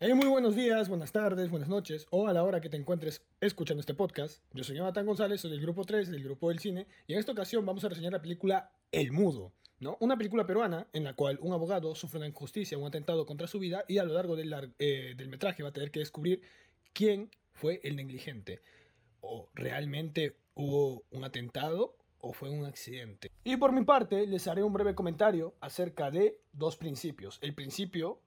Hey, muy buenos días, buenas tardes, buenas noches o a la hora que te encuentres escuchando este podcast. Yo soy Jonathan González, soy del grupo 3 del grupo del cine y en esta ocasión vamos a reseñar la película El Mudo, ¿no? Una película peruana en la cual un abogado sufre una injusticia, un atentado contra su vida y a lo largo del, eh, del metraje va a tener que descubrir quién fue el negligente. ¿O realmente hubo un atentado o fue un accidente? Y por mi parte les haré un breve comentario acerca de dos principios. El principio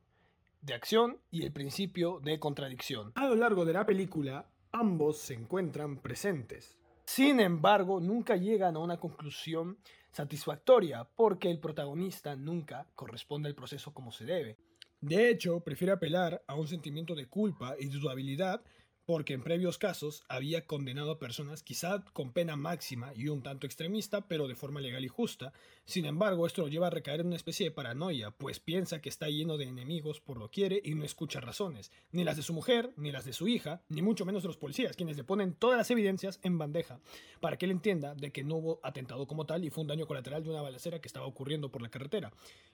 de acción y el principio de contradicción. A lo largo de la película, ambos se encuentran presentes. Sin embargo, nunca llegan a una conclusión satisfactoria porque el protagonista nunca corresponde al proceso como se debe. De hecho, prefiere apelar a un sentimiento de culpa y dudabilidad porque en previos casos había condenado a personas quizá con pena máxima y un tanto extremista, pero de forma legal y justa. Sin embargo, esto lo lleva a recaer en una especie de paranoia, pues piensa que está lleno de enemigos por lo quiere y no escucha razones, ni las de su mujer, ni las de su hija, ni mucho menos de los policías, quienes le ponen todas las evidencias en bandeja, para que él entienda de que no hubo atentado como tal y fue un daño colateral de una balacera que estaba ocurriendo por la carretera.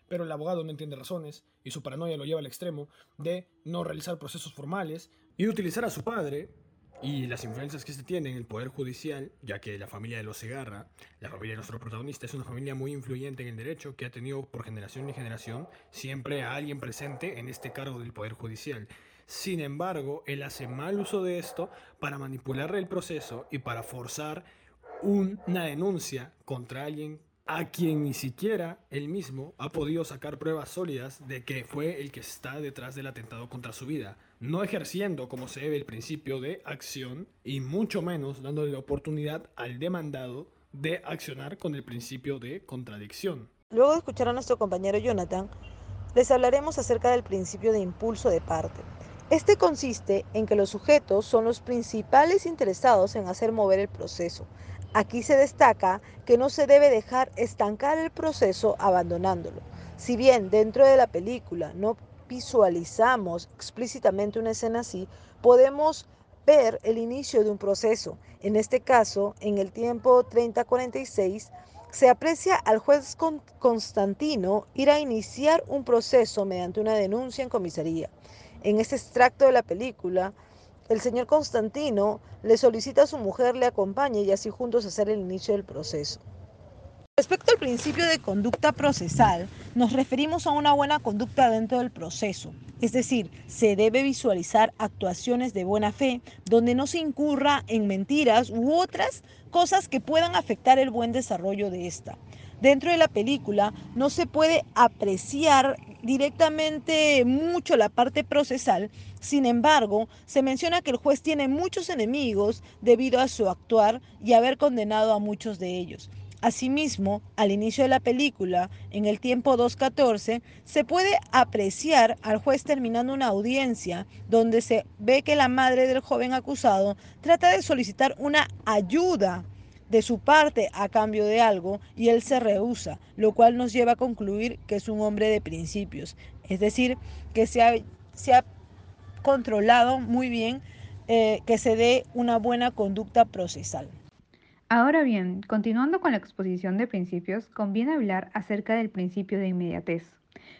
Pero el abogado no entiende razones y su paranoia lo lleva al extremo de no realizar procesos formales y utilizar a su padre y las influencias que se tiene en el Poder Judicial, ya que la familia de los Segarra, la familia de nuestro protagonista, es una familia muy influyente en el derecho que ha tenido por generación y generación siempre a alguien presente en este cargo del Poder Judicial. Sin embargo, él hace mal uso de esto para manipular el proceso y para forzar una denuncia contra alguien a quien ni siquiera él mismo ha podido sacar pruebas sólidas de que fue el que está detrás del atentado contra su vida, no ejerciendo como se debe el principio de acción y mucho menos dándole la oportunidad al demandado de accionar con el principio de contradicción. Luego de escuchar a nuestro compañero Jonathan, les hablaremos acerca del principio de impulso de parte. Este consiste en que los sujetos son los principales interesados en hacer mover el proceso. Aquí se destaca que no se debe dejar estancar el proceso abandonándolo. Si bien dentro de la película no visualizamos explícitamente una escena así, podemos ver el inicio de un proceso. En este caso, en el tiempo 3046, se aprecia al juez Con- Constantino ir a iniciar un proceso mediante una denuncia en comisaría. En este extracto de la película, el señor Constantino le solicita a su mujer le acompañe y así juntos hacer el inicio del proceso. Respecto al principio de conducta procesal, nos referimos a una buena conducta dentro del proceso, es decir, se debe visualizar actuaciones de buena fe donde no se incurra en mentiras u otras cosas que puedan afectar el buen desarrollo de esta. Dentro de la película no se puede apreciar directamente mucho la parte procesal, sin embargo, se menciona que el juez tiene muchos enemigos debido a su actuar y haber condenado a muchos de ellos. Asimismo, al inicio de la película, en el tiempo 2.14, se puede apreciar al juez terminando una audiencia donde se ve que la madre del joven acusado trata de solicitar una ayuda de su parte a cambio de algo y él se rehúsa, lo cual nos lleva a concluir que es un hombre de principios, es decir, que se ha, se ha controlado muy bien eh, que se dé una buena conducta procesal. Ahora bien, continuando con la exposición de principios, conviene hablar acerca del principio de inmediatez,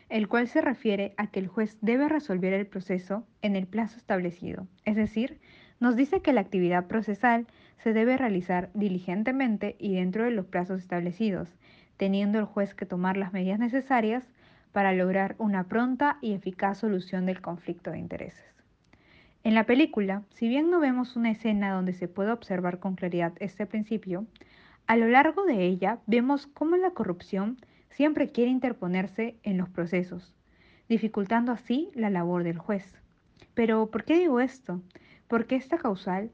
el cual se refiere a que el juez debe resolver el proceso en el plazo establecido, es decir, nos dice que la actividad procesal se debe realizar diligentemente y dentro de los plazos establecidos, teniendo el juez que tomar las medidas necesarias para lograr una pronta y eficaz solución del conflicto de intereses. En la película, si bien no vemos una escena donde se pueda observar con claridad este principio, a lo largo de ella vemos cómo la corrupción siempre quiere interponerse en los procesos, dificultando así la labor del juez. Pero, ¿por qué digo esto? Porque esta causal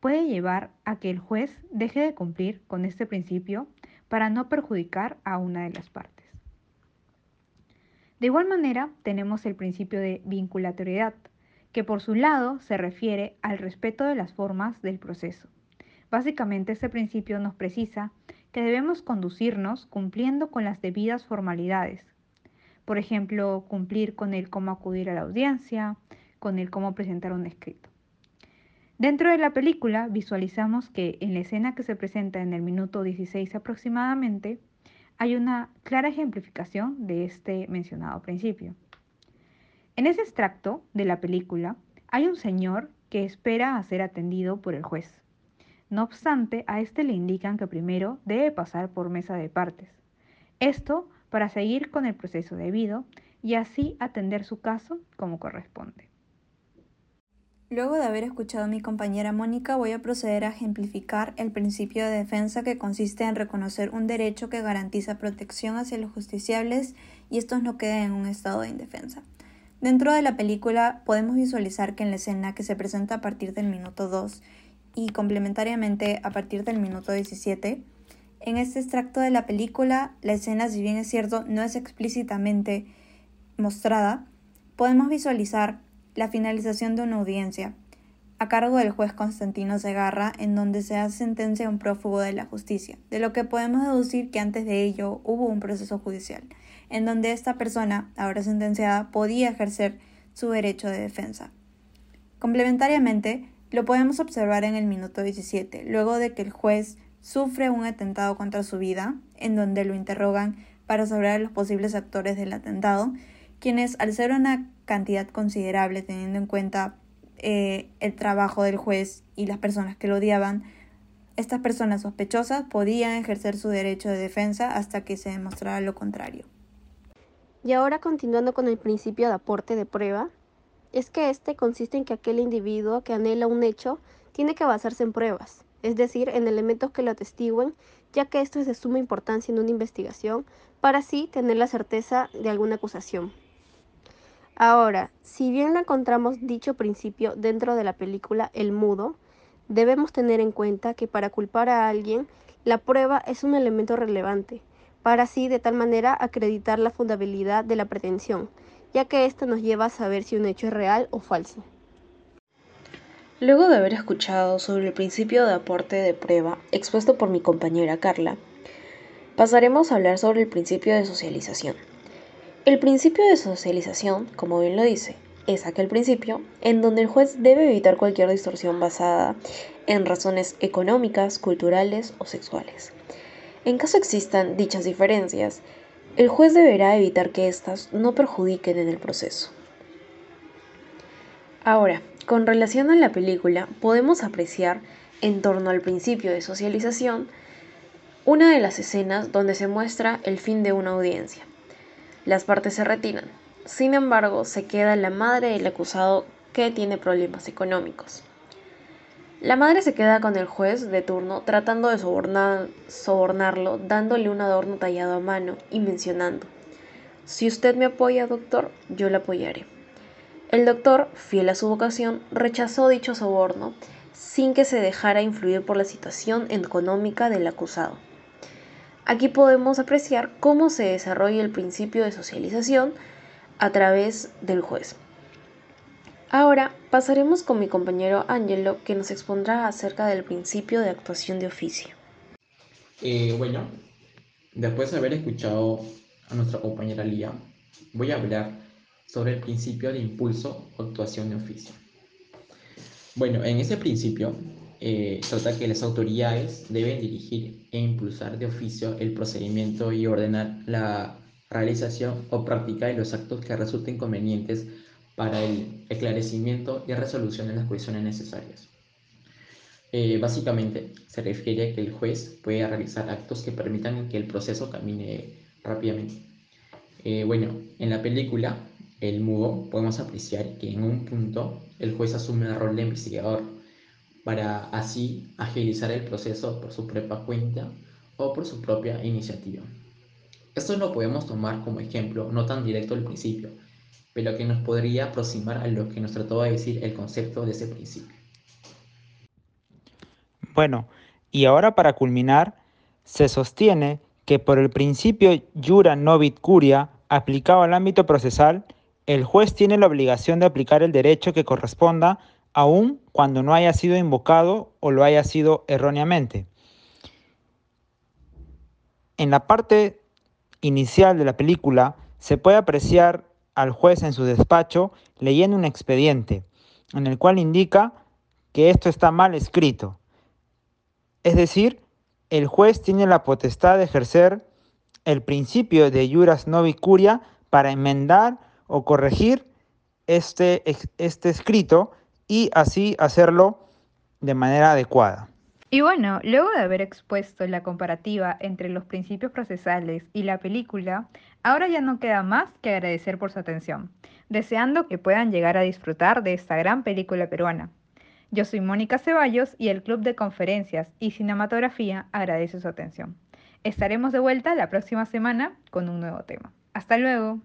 puede llevar a que el juez deje de cumplir con este principio para no perjudicar a una de las partes. De igual manera, tenemos el principio de vinculatoriedad, que por su lado se refiere al respeto de las formas del proceso. Básicamente este principio nos precisa que debemos conducirnos cumpliendo con las debidas formalidades. Por ejemplo, cumplir con el cómo acudir a la audiencia, con el cómo presentar un escrito. Dentro de la película visualizamos que en la escena que se presenta en el minuto 16 aproximadamente, hay una clara ejemplificación de este mencionado principio. En ese extracto de la película hay un señor que espera a ser atendido por el juez. No obstante, a este le indican que primero debe pasar por mesa de partes. Esto para seguir con el proceso debido y así atender su caso como corresponde. Luego de haber escuchado a mi compañera Mónica, voy a proceder a ejemplificar el principio de defensa que consiste en reconocer un derecho que garantiza protección hacia los justiciables y estos no queden en un estado de indefensa. Dentro de la película podemos visualizar que en la escena que se presenta a partir del minuto 2 y complementariamente a partir del minuto 17, en este extracto de la película, la escena, si bien es cierto, no es explícitamente mostrada, podemos visualizar la finalización de una audiencia a cargo del juez Constantino Segarra en donde se hace sentencia a un prófugo de la justicia, de lo que podemos deducir que antes de ello hubo un proceso judicial, en donde esta persona, ahora sentenciada, podía ejercer su derecho de defensa. Complementariamente, lo podemos observar en el minuto 17, luego de que el juez sufre un atentado contra su vida, en donde lo interrogan para saber los posibles actores del atentado, quienes al ser una cantidad considerable teniendo en cuenta eh, el trabajo del juez y las personas que lo odiaban, estas personas sospechosas podían ejercer su derecho de defensa hasta que se demostrara lo contrario. Y ahora continuando con el principio de aporte de prueba, es que este consiste en que aquel individuo que anhela un hecho tiene que basarse en pruebas, es decir, en elementos que lo atestiguen, ya que esto es de suma importancia en una investigación, para así tener la certeza de alguna acusación. Ahora, si bien encontramos dicho principio dentro de la película El Mudo, debemos tener en cuenta que para culpar a alguien, la prueba es un elemento relevante, para así de tal manera acreditar la fundabilidad de la pretensión, ya que esto nos lleva a saber si un hecho es real o falso. Luego de haber escuchado sobre el principio de aporte de prueba expuesto por mi compañera Carla, pasaremos a hablar sobre el principio de socialización. El principio de socialización, como bien lo dice, es aquel principio en donde el juez debe evitar cualquier distorsión basada en razones económicas, culturales o sexuales. En caso existan dichas diferencias, el juez deberá evitar que éstas no perjudiquen en el proceso. Ahora, con relación a la película, podemos apreciar, en torno al principio de socialización, una de las escenas donde se muestra el fin de una audiencia. Las partes se retiran. Sin embargo, se queda la madre del acusado que tiene problemas económicos. La madre se queda con el juez de turno tratando de sobornarlo, dándole un adorno tallado a mano y mencionando, si usted me apoya, doctor, yo le apoyaré. El doctor, fiel a su vocación, rechazó dicho soborno sin que se dejara influir por la situación económica del acusado. Aquí podemos apreciar cómo se desarrolla el principio de socialización a través del juez. Ahora pasaremos con mi compañero Angelo que nos expondrá acerca del principio de actuación de oficio. Eh, bueno, después de haber escuchado a nuestra compañera Lía, voy a hablar sobre el principio de impulso o actuación de oficio. Bueno, en ese principio eh, trata que las autoridades deben dirigir e impulsar de oficio el procedimiento y ordenar la realización o práctica de los actos que resulten convenientes para el esclarecimiento y resolución de las cuestiones necesarias. Eh, básicamente se refiere a que el juez puede realizar actos que permitan que el proceso camine rápidamente. Eh, bueno, en la película El Mudo podemos apreciar que en un punto el juez asume el rol de investigador para así agilizar el proceso por su propia cuenta o por su propia iniciativa. Esto lo podemos tomar como ejemplo, no tan directo al principio, pero que nos podría aproximar a lo que nos trató de decir el concepto de ese principio. Bueno, y ahora para culminar, se sostiene que por el principio jura novit curia aplicado al ámbito procesal, el juez tiene la obligación de aplicar el derecho que corresponda aun cuando no haya sido invocado o lo haya sido erróneamente. En la parte inicial de la película se puede apreciar al juez en su despacho leyendo un expediente en el cual indica que esto está mal escrito. Es decir, el juez tiene la potestad de ejercer el principio de juras novi curia para enmendar o corregir este, este escrito y así hacerlo de manera adecuada. Y bueno, luego de haber expuesto la comparativa entre los principios procesales y la película, ahora ya no queda más que agradecer por su atención, deseando que puedan llegar a disfrutar de esta gran película peruana. Yo soy Mónica Ceballos y el Club de Conferencias y Cinematografía agradece su atención. Estaremos de vuelta la próxima semana con un nuevo tema. Hasta luego.